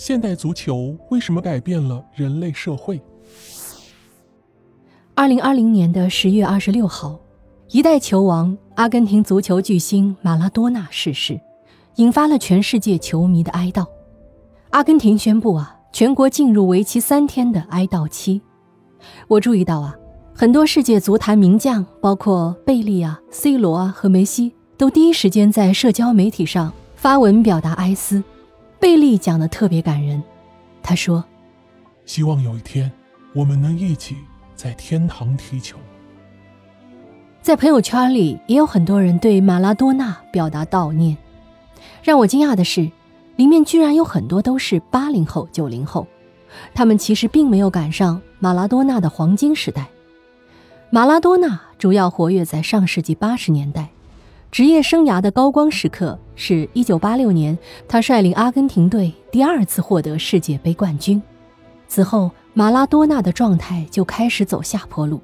现代足球为什么改变了人类社会？二零二零年的十月二十六号，一代球王、阿根廷足球巨星马拉多纳逝世，引发了全世界球迷的哀悼。阿根廷宣布啊，全国进入为期三天的哀悼期。我注意到啊，很多世界足坛名将，包括贝利啊、C 罗啊和梅西，都第一时间在社交媒体上发文表达哀思。贝利讲的特别感人，他说：“希望有一天，我们能一起在天堂踢球。”在朋友圈里也有很多人对马拉多纳表达悼念。让我惊讶的是，里面居然有很多都是八零后、九零后，他们其实并没有赶上马拉多纳的黄金时代。马拉多纳主要活跃在上世纪八十年代。职业生涯的高光时刻是一九八六年，他率领阿根廷队第二次获得世界杯冠军。此后，马拉多纳的状态就开始走下坡路，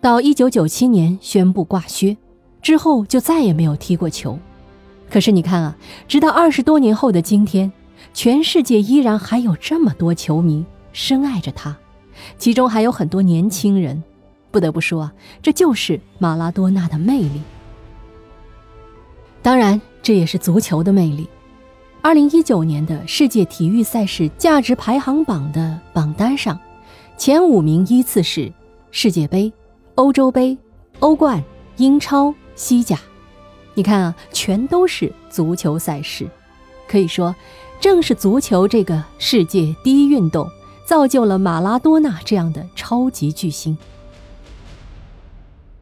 到一九九七年宣布挂靴，之后就再也没有踢过球。可是你看啊，直到二十多年后的今天，全世界依然还有这么多球迷深爱着他，其中还有很多年轻人。不得不说啊，这就是马拉多纳的魅力。当然，这也是足球的魅力。二零一九年的世界体育赛事价值排行榜的榜单上，前五名依次是世界杯、欧洲杯、欧冠、英超、西甲。你看啊，全都是足球赛事。可以说，正是足球这个世界第一运动，造就了马拉多纳这样的超级巨星。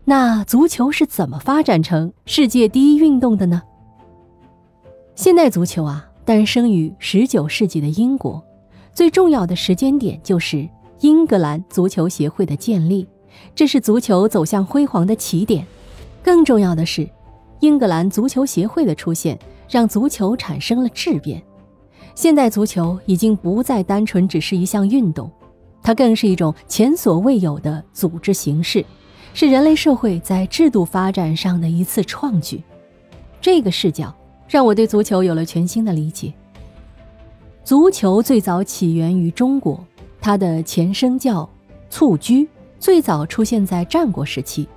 那足球是怎么发展成世界第一运动的呢？现代足球啊，诞生于十九世纪的英国，最重要的时间点就是英格兰足球协会的建立，这是足球走向辉煌的起点。更重要的是，英格兰足球协会的出现，让足球产生了质变。现代足球已经不再单纯只是一项运动，它更是一种前所未有的组织形式。是人类社会在制度发展上的一次创举，这个视角让我对足球有了全新的理解。足球最早起源于中国，它的前身叫蹴鞠，最早出现在战国时期。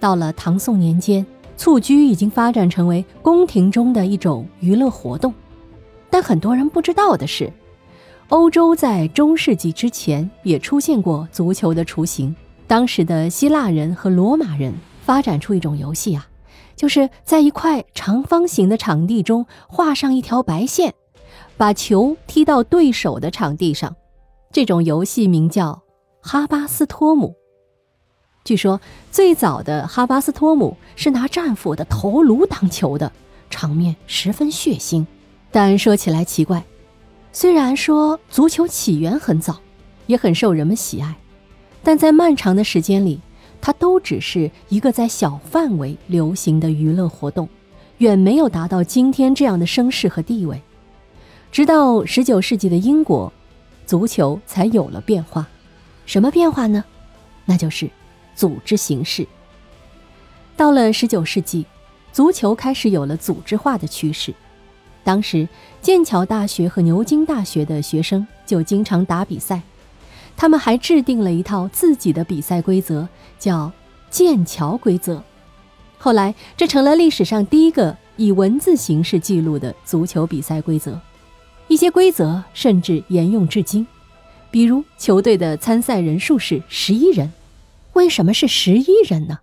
到了唐宋年间，蹴鞠已经发展成为宫廷中的一种娱乐活动。但很多人不知道的是，欧洲在中世纪之前也出现过足球的雏形。当时的希腊人和罗马人发展出一种游戏啊，就是在一块长方形的场地中画上一条白线，把球踢到对手的场地上。这种游戏名叫哈巴斯托姆。据说最早的哈巴斯托姆是拿战斧的头颅当球的，场面十分血腥。但说起来奇怪，虽然说足球起源很早，也很受人们喜爱。但在漫长的时间里，它都只是一个在小范围流行的娱乐活动，远没有达到今天这样的声势和地位。直到十九世纪的英国，足球才有了变化。什么变化呢？那就是组织形式。到了十九世纪，足球开始有了组织化的趋势。当时，剑桥大学和牛津大学的学生就经常打比赛。他们还制定了一套自己的比赛规则，叫“剑桥规则”。后来，这成了历史上第一个以文字形式记录的足球比赛规则。一些规则甚至沿用至今，比如球队的参赛人数是十一人。为什么是十一人呢？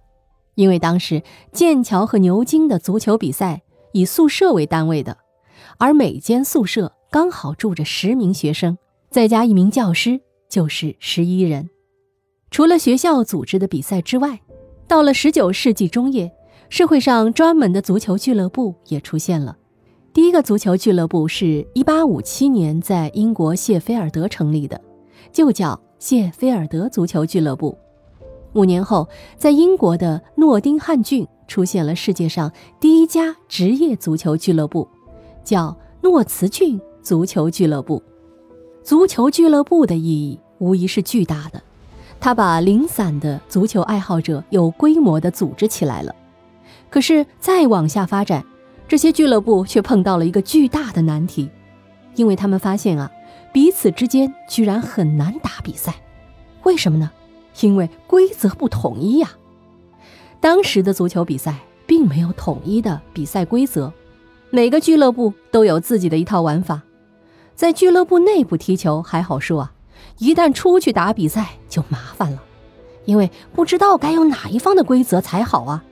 因为当时剑桥和牛津的足球比赛以宿舍为单位的，而每间宿舍刚好住着十名学生，再加一名教师。就是十一人。除了学校组织的比赛之外，到了十九世纪中叶，社会上专门的足球俱乐部也出现了。第一个足球俱乐部是一八五七年在英国谢菲尔德成立的，就叫谢菲尔德足球俱乐部。五年后，在英国的诺丁汉郡出现了世界上第一家职业足球俱乐部，叫诺茨郡足球俱乐部。足球俱乐部的意义无疑是巨大的，它把零散的足球爱好者有规模地组织起来了。可是再往下发展，这些俱乐部却碰到了一个巨大的难题，因为他们发现啊，彼此之间居然很难打比赛，为什么呢？因为规则不统一呀。当时的足球比赛并没有统一的比赛规则，每个俱乐部都有自己的一套玩法。在俱乐部内部踢球还好说啊，一旦出去打比赛就麻烦了，因为不知道该用哪一方的规则才好啊。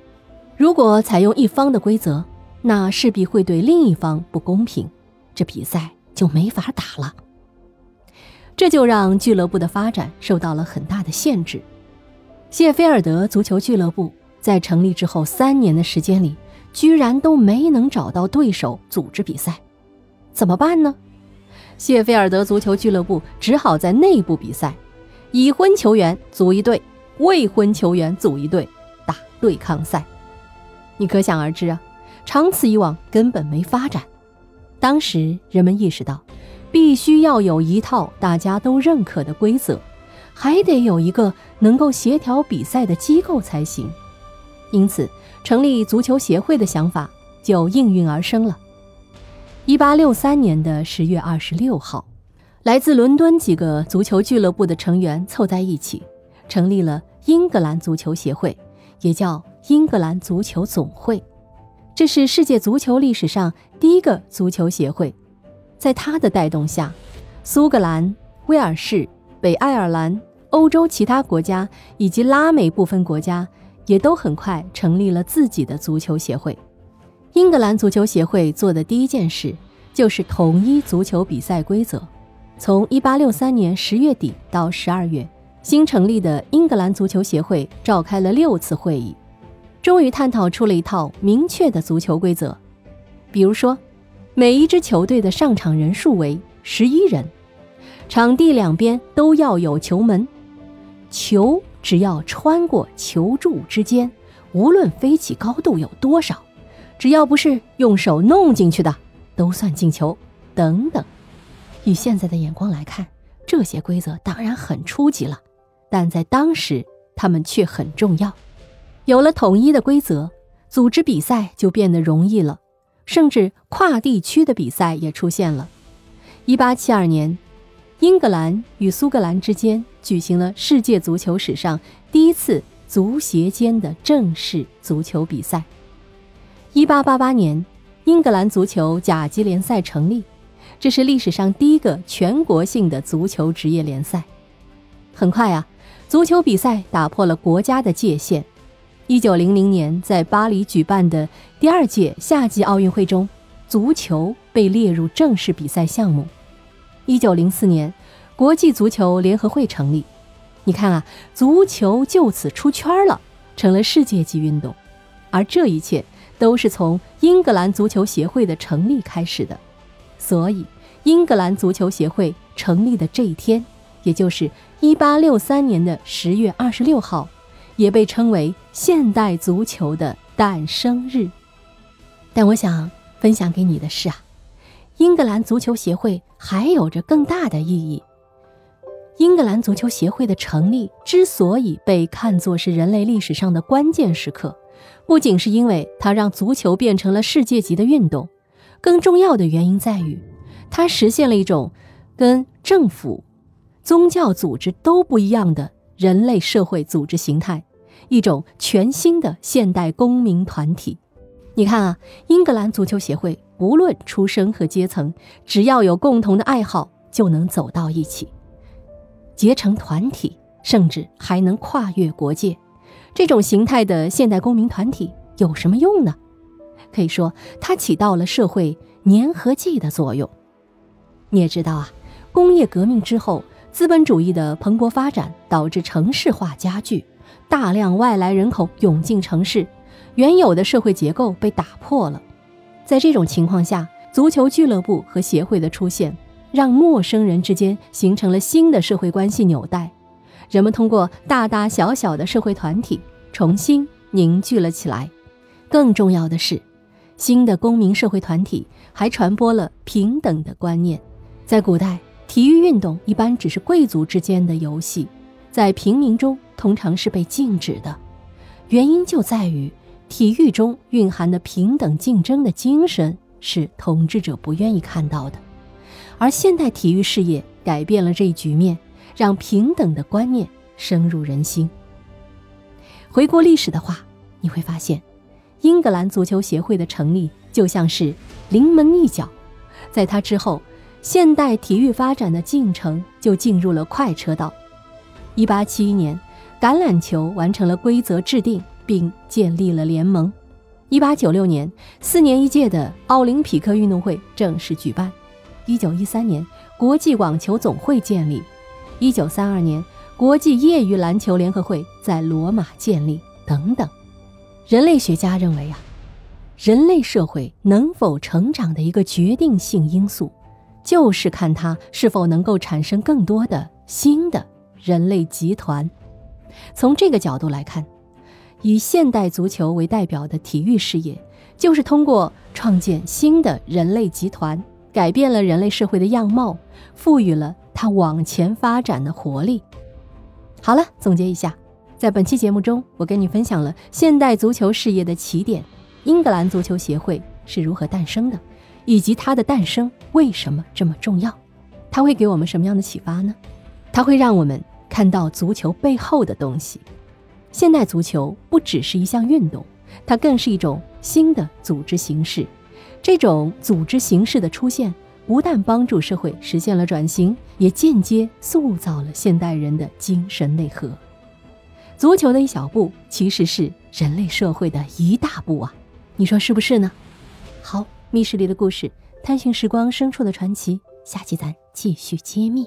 如果采用一方的规则，那势必会对另一方不公平，这比赛就没法打了。这就让俱乐部的发展受到了很大的限制。谢菲尔德足球俱乐部在成立之后三年的时间里，居然都没能找到对手组织比赛，怎么办呢？谢菲尔德足球俱乐部只好在内部比赛，已婚球员组一队，未婚球员组一队，打对抗赛。你可想而知啊，长此以往根本没发展。当时人们意识到。必须要有一套大家都认可的规则，还得有一个能够协调比赛的机构才行。因此，成立足球协会的想法就应运而生了。一八六三年的十月二十六号，来自伦敦几个足球俱乐部的成员凑在一起，成立了英格兰足球协会，也叫英格兰足球总会。这是世界足球历史上第一个足球协会。在他的带动下，苏格兰、威尔士、北爱尔兰、欧洲其他国家以及拉美部分国家也都很快成立了自己的足球协会。英格兰足球协会做的第一件事就是统一足球比赛规则。从1863年10月底到12月，新成立的英格兰足球协会召开了六次会议，终于探讨出了一套明确的足球规则，比如说。每一支球队的上场人数为十一人，场地两边都要有球门，球只要穿过球柱之间，无论飞起高度有多少，只要不是用手弄进去的，都算进球。等等，以现在的眼光来看，这些规则当然很初级了，但在当时他们却很重要。有了统一的规则，组织比赛就变得容易了。甚至跨地区的比赛也出现了。一八七二年，英格兰与苏格兰之间举行了世界足球史上第一次足协间的正式足球比赛。一八八八年，英格兰足球甲级联赛成立，这是历史上第一个全国性的足球职业联赛。很快啊，足球比赛打破了国家的界限。一九零零年，在巴黎举办的第二届夏季奥运会中，足球被列入正式比赛项目。一九零四年，国际足球联合会成立。你看啊，足球就此出圈了，成了世界级运动。而这一切都是从英格兰足球协会的成立开始的。所以，英格兰足球协会成立的这一天，也就是一八六三年的十月二十六号。也被称为现代足球的诞生日，但我想分享给你的是啊，英格兰足球协会还有着更大的意义。英格兰足球协会的成立之所以被看作是人类历史上的关键时刻，不仅是因为它让足球变成了世界级的运动，更重要的原因在于，它实现了一种跟政府、宗教组织都不一样的人类社会组织形态。一种全新的现代公民团体，你看啊，英格兰足球协会不论出身和阶层，只要有共同的爱好，就能走到一起，结成团体，甚至还能跨越国界。这种形态的现代公民团体有什么用呢？可以说，它起到了社会粘合剂的作用。你也知道啊，工业革命之后，资本主义的蓬勃发展导致城市化加剧。大量外来人口涌进城市，原有的社会结构被打破了。在这种情况下，足球俱乐部和协会的出现，让陌生人之间形成了新的社会关系纽带。人们通过大大小小的社会团体重新凝聚了起来。更重要的是，新的公民社会团体还传播了平等的观念。在古代，体育运动一般只是贵族之间的游戏。在平民中，通常是被禁止的，原因就在于体育中蕴含的平等竞争的精神是统治者不愿意看到的，而现代体育事业改变了这一局面，让平等的观念深入人心。回顾历史的话，你会发现，英格兰足球协会的成立就像是临门一脚，在它之后，现代体育发展的进程就进入了快车道。一八七一年，橄榄球完成了规则制定，并建立了联盟。一八九六年，四年一届的奥林匹克运动会正式举办。一九一三年，国际网球总会建立。一九三二年，国际业余篮球联合会在罗马建立。等等，人类学家认为啊，人类社会能否成长的一个决定性因素，就是看它是否能够产生更多的新的。人类集团，从这个角度来看，以现代足球为代表的体育事业，就是通过创建新的人类集团，改变了人类社会的样貌，赋予了它往前发展的活力。好了，总结一下，在本期节目中，我跟你分享了现代足球事业的起点——英格兰足球协会是如何诞生的，以及它的诞生为什么这么重要，它会给我们什么样的启发呢？它会让我们。看到足球背后的东西，现代足球不只是一项运动，它更是一种新的组织形式。这种组织形式的出现，不但帮助社会实现了转型，也间接塑造了现代人的精神内核。足球的一小步，其实是人类社会的一大步啊！你说是不是呢？好，密室里的故事，探寻时光深处的传奇，下期咱继续揭秘。